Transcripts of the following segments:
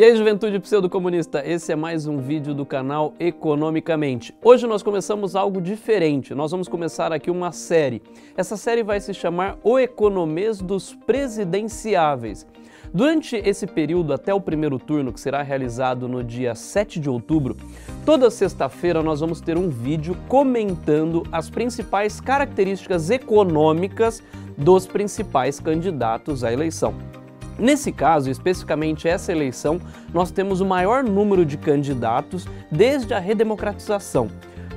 E aí, juventude pseudo-comunista, esse é mais um vídeo do canal Economicamente. Hoje nós começamos algo diferente, nós vamos começar aqui uma série. Essa série vai se chamar O Economês dos Presidenciáveis. Durante esse período até o primeiro turno, que será realizado no dia 7 de outubro, toda sexta-feira nós vamos ter um vídeo comentando as principais características econômicas dos principais candidatos à eleição. Nesse caso, especificamente essa eleição, nós temos o maior número de candidatos desde a redemocratização.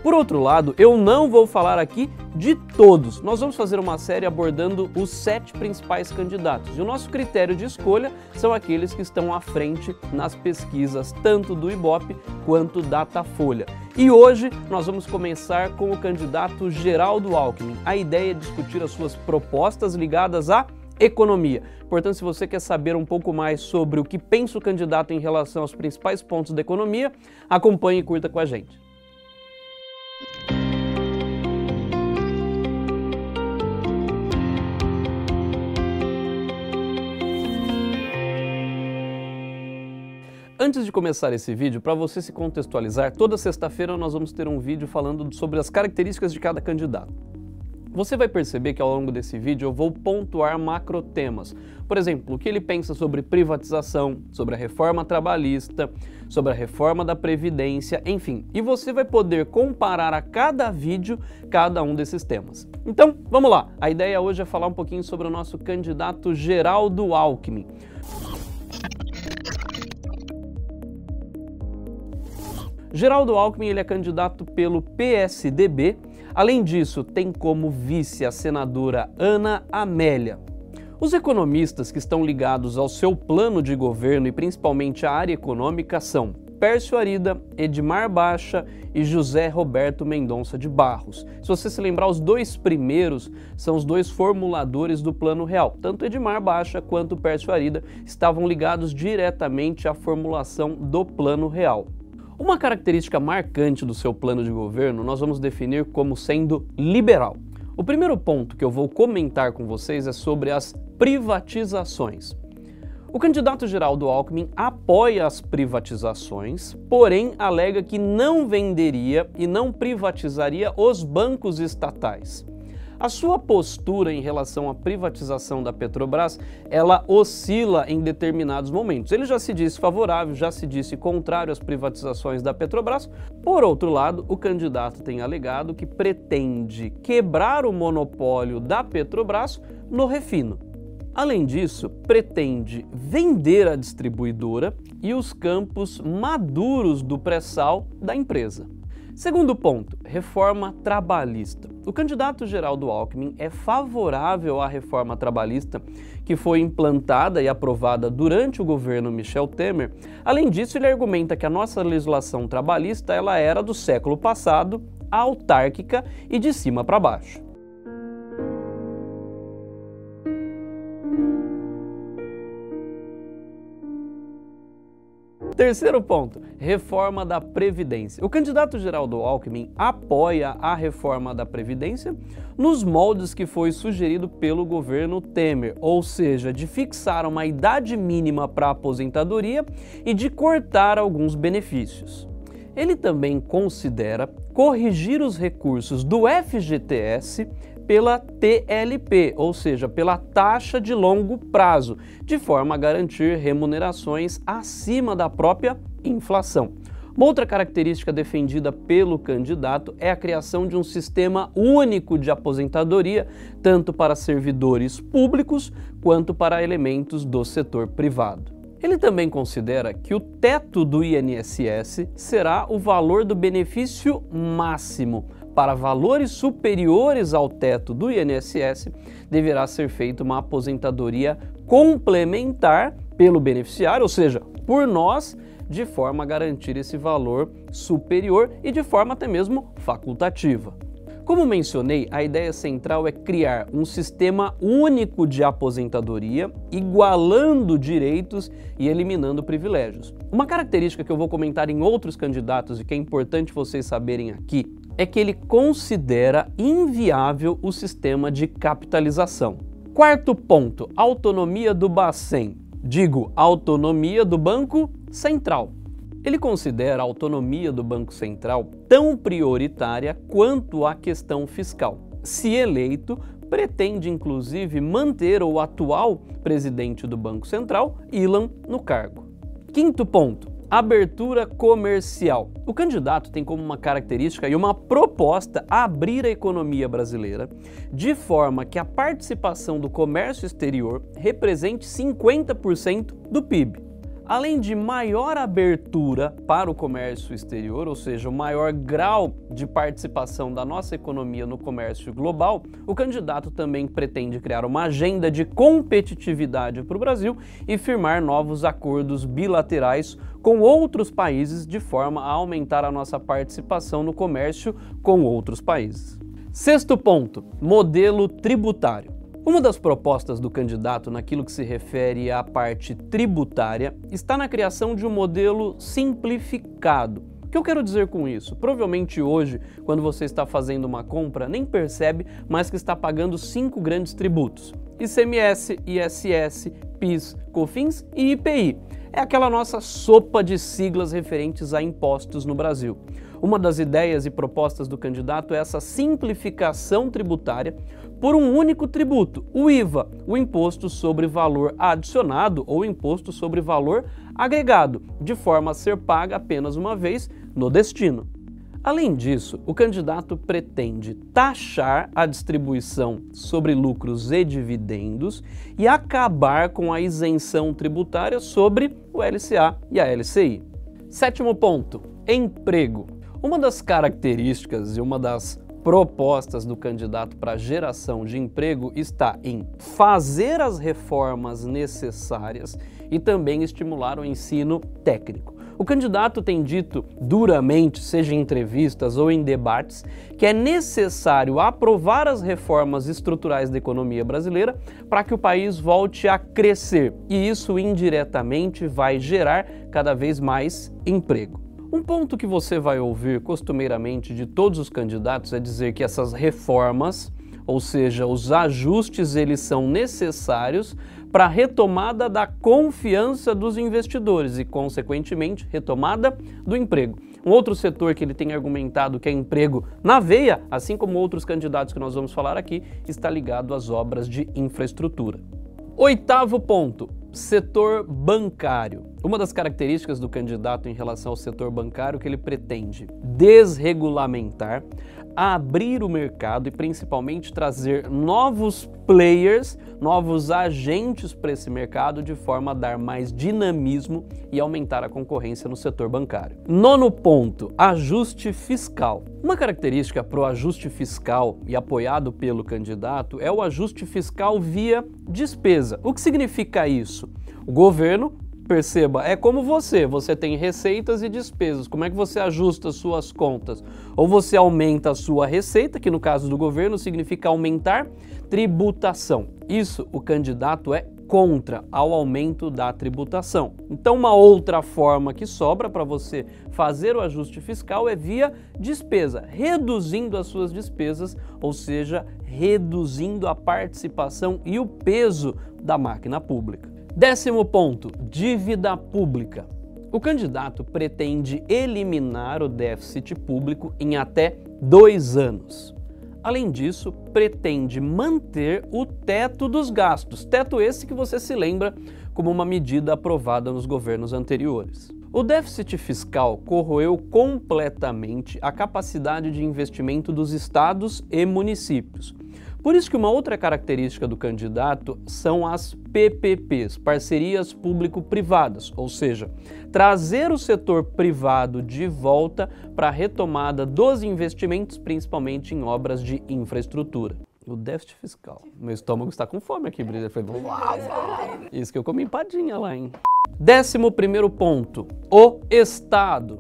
Por outro lado, eu não vou falar aqui de todos. Nós vamos fazer uma série abordando os sete principais candidatos. E o nosso critério de escolha são aqueles que estão à frente nas pesquisas, tanto do Ibope quanto Datafolha. E hoje nós vamos começar com o candidato Geraldo Alckmin. A ideia é discutir as suas propostas ligadas à economia. Portanto, se você quer saber um pouco mais sobre o que pensa o candidato em relação aos principais pontos da economia, acompanhe e curta com a gente. Antes de começar esse vídeo, para você se contextualizar, toda sexta-feira nós vamos ter um vídeo falando sobre as características de cada candidato. Você vai perceber que ao longo desse vídeo eu vou pontuar macro temas. Por exemplo, o que ele pensa sobre privatização, sobre a reforma trabalhista, sobre a reforma da Previdência, enfim. E você vai poder comparar a cada vídeo cada um desses temas. Então, vamos lá. A ideia hoje é falar um pouquinho sobre o nosso candidato Geraldo Alckmin. Geraldo Alckmin ele é candidato pelo PSDB Além disso, tem como vice a senadora Ana Amélia. Os economistas que estão ligados ao seu plano de governo e principalmente à área econômica são Pércio Arida, Edmar Baixa e José Roberto Mendonça de Barros. Se você se lembrar, os dois primeiros são os dois formuladores do Plano Real. Tanto Edmar Baixa quanto Pércio Arida estavam ligados diretamente à formulação do Plano Real. Uma característica marcante do seu plano de governo nós vamos definir como sendo liberal. O primeiro ponto que eu vou comentar com vocês é sobre as privatizações. O candidato Geraldo Alckmin apoia as privatizações, porém alega que não venderia e não privatizaria os bancos estatais. A sua postura em relação à privatização da Petrobras, ela oscila em determinados momentos. Ele já se disse favorável, já se disse contrário às privatizações da Petrobras. Por outro lado, o candidato tem alegado que pretende quebrar o monopólio da Petrobras no refino. Além disso, pretende vender a distribuidora e os campos maduros do pré-sal da empresa. Segundo ponto, reforma trabalhista. O candidato Geraldo Alckmin é favorável à reforma trabalhista que foi implantada e aprovada durante o governo Michel Temer. Além disso, ele argumenta que a nossa legislação trabalhista ela era do século passado, autárquica e de cima para baixo. Terceiro ponto, reforma da Previdência. O candidato Geraldo Alckmin apoia a reforma da Previdência nos moldes que foi sugerido pelo governo Temer, ou seja, de fixar uma idade mínima para aposentadoria e de cortar alguns benefícios. Ele também considera corrigir os recursos do FGTS pela TLP, ou seja, pela taxa de longo prazo, de forma a garantir remunerações acima da própria inflação. Uma outra característica defendida pelo candidato é a criação de um sistema único de aposentadoria, tanto para servidores públicos quanto para elementos do setor privado. Ele também considera que o teto do INSS será o valor do benefício máximo, para valores superiores ao teto do INSS, deverá ser feita uma aposentadoria complementar pelo beneficiário, ou seja, por nós, de forma a garantir esse valor superior e de forma até mesmo facultativa. Como mencionei, a ideia central é criar um sistema único de aposentadoria, igualando direitos e eliminando privilégios. Uma característica que eu vou comentar em outros candidatos e que é importante vocês saberem aqui é que ele considera inviável o sistema de capitalização. Quarto ponto, autonomia do Bacen. Digo, autonomia do Banco Central. Ele considera a autonomia do Banco Central tão prioritária quanto a questão fiscal. Se eleito, pretende inclusive manter o atual presidente do Banco Central, Ilan, no cargo. Quinto ponto: abertura comercial. O candidato tem como uma característica e uma proposta abrir a economia brasileira de forma que a participação do comércio exterior represente 50% do PIB. Além de maior abertura para o comércio exterior, ou seja, o maior grau de participação da nossa economia no comércio global, o candidato também pretende criar uma agenda de competitividade para o Brasil e firmar novos acordos bilaterais com outros países de forma a aumentar a nossa participação no comércio com outros países. Sexto ponto: modelo tributário. Uma das propostas do candidato naquilo que se refere à parte tributária está na criação de um modelo simplificado. O que eu quero dizer com isso? Provavelmente hoje, quando você está fazendo uma compra, nem percebe, mas que está pagando cinco grandes tributos: ICMS, ISS, PIS, COFINS e IPI. É aquela nossa sopa de siglas referentes a impostos no Brasil. Uma das ideias e propostas do candidato é essa simplificação tributária por um único tributo, o IVA, o Imposto sobre Valor Adicionado ou Imposto sobre Valor Agregado, de forma a ser paga apenas uma vez no destino. Além disso, o candidato pretende taxar a distribuição sobre lucros e dividendos e acabar com a isenção tributária sobre o LCA e a LCI. Sétimo ponto: emprego. Uma das características e uma das propostas do candidato para geração de emprego está em fazer as reformas necessárias e também estimular o ensino técnico. O candidato tem dito duramente, seja em entrevistas ou em debates, que é necessário aprovar as reformas estruturais da economia brasileira para que o país volte a crescer e isso indiretamente vai gerar cada vez mais emprego. Um ponto que você vai ouvir costumeiramente de todos os candidatos é dizer que essas reformas, ou seja, os ajustes, eles são necessários para a retomada da confiança dos investidores e, consequentemente, retomada do emprego. Um outro setor que ele tem argumentado que é emprego na veia, assim como outros candidatos que nós vamos falar aqui, está ligado às obras de infraestrutura. Oitavo ponto: setor bancário. Uma das características do candidato em relação ao setor bancário que ele pretende desregulamentar, abrir o mercado e principalmente trazer novos players, novos agentes para esse mercado de forma a dar mais dinamismo e aumentar a concorrência no setor bancário. Nono ponto, ajuste fiscal. Uma característica para o ajuste fiscal e apoiado pelo candidato é o ajuste fiscal via despesa. O que significa isso? O governo Perceba, é como você, você tem receitas e despesas. Como é que você ajusta suas contas? Ou você aumenta a sua receita, que no caso do governo significa aumentar tributação. Isso o candidato é contra ao aumento da tributação. Então, uma outra forma que sobra para você fazer o ajuste fiscal é via despesa, reduzindo as suas despesas, ou seja, reduzindo a participação e o peso da máquina pública. Décimo ponto: dívida pública. O candidato pretende eliminar o déficit público em até dois anos. Além disso, pretende manter o teto dos gastos, teto esse que você se lembra como uma medida aprovada nos governos anteriores. O déficit fiscal corroeu completamente a capacidade de investimento dos estados e municípios, por isso que uma outra característica do candidato são as PPPs, parcerias público-privadas, ou seja, trazer o setor privado de volta para a retomada dos investimentos, principalmente em obras de infraestrutura. O déficit fiscal. Meu estômago está com fome aqui, Brisa. Foi... Isso que eu comi empadinha lá, hein? Décimo primeiro ponto, o Estado.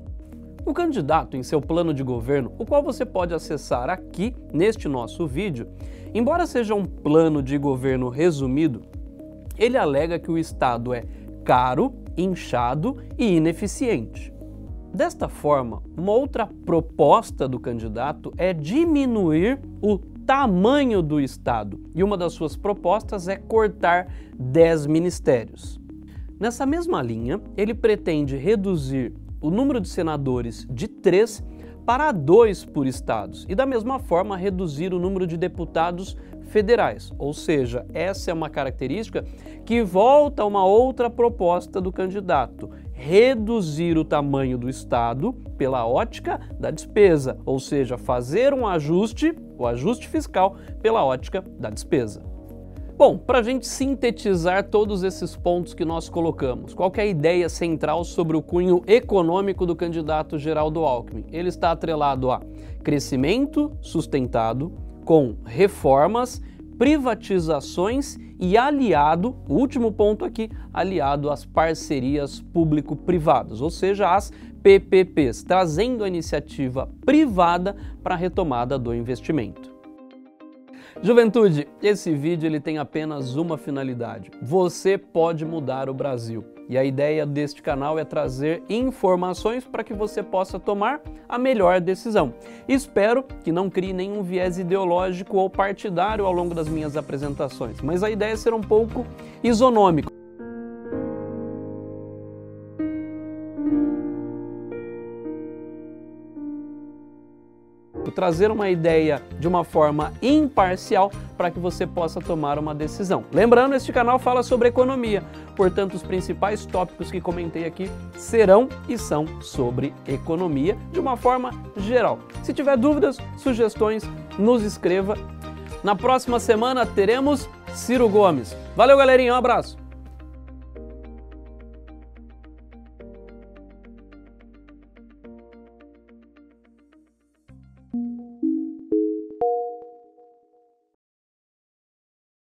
O candidato em seu plano de governo, o qual você pode acessar aqui neste nosso vídeo, embora seja um plano de governo resumido, ele alega que o Estado é caro, inchado e ineficiente. Desta forma, uma outra proposta do candidato é diminuir o tamanho do Estado, e uma das suas propostas é cortar 10 ministérios. Nessa mesma linha, ele pretende reduzir o número de senadores de três para dois por estados e, da mesma forma, reduzir o número de deputados federais. Ou seja, essa é uma característica que volta a uma outra proposta do candidato: reduzir o tamanho do Estado pela ótica da despesa, ou seja, fazer um ajuste, o ajuste fiscal, pela ótica da despesa. Bom, para a gente sintetizar todos esses pontos que nós colocamos, qual é a ideia central sobre o cunho econômico do candidato Geraldo Alckmin? Ele está atrelado a crescimento sustentado com reformas, privatizações e aliado, último ponto aqui, aliado às parcerias público-privadas, ou seja, as PPPs, trazendo a iniciativa privada para a retomada do investimento. Juventude, esse vídeo ele tem apenas uma finalidade. Você pode mudar o Brasil. E a ideia deste canal é trazer informações para que você possa tomar a melhor decisão. Espero que não crie nenhum viés ideológico ou partidário ao longo das minhas apresentações, mas a ideia é ser um pouco isonômico. Trazer uma ideia de uma forma imparcial para que você possa tomar uma decisão. Lembrando, este canal fala sobre economia, portanto, os principais tópicos que comentei aqui serão e são sobre economia de uma forma geral. Se tiver dúvidas, sugestões, nos escreva. Na próxima semana teremos Ciro Gomes. Valeu, galerinha, um abraço!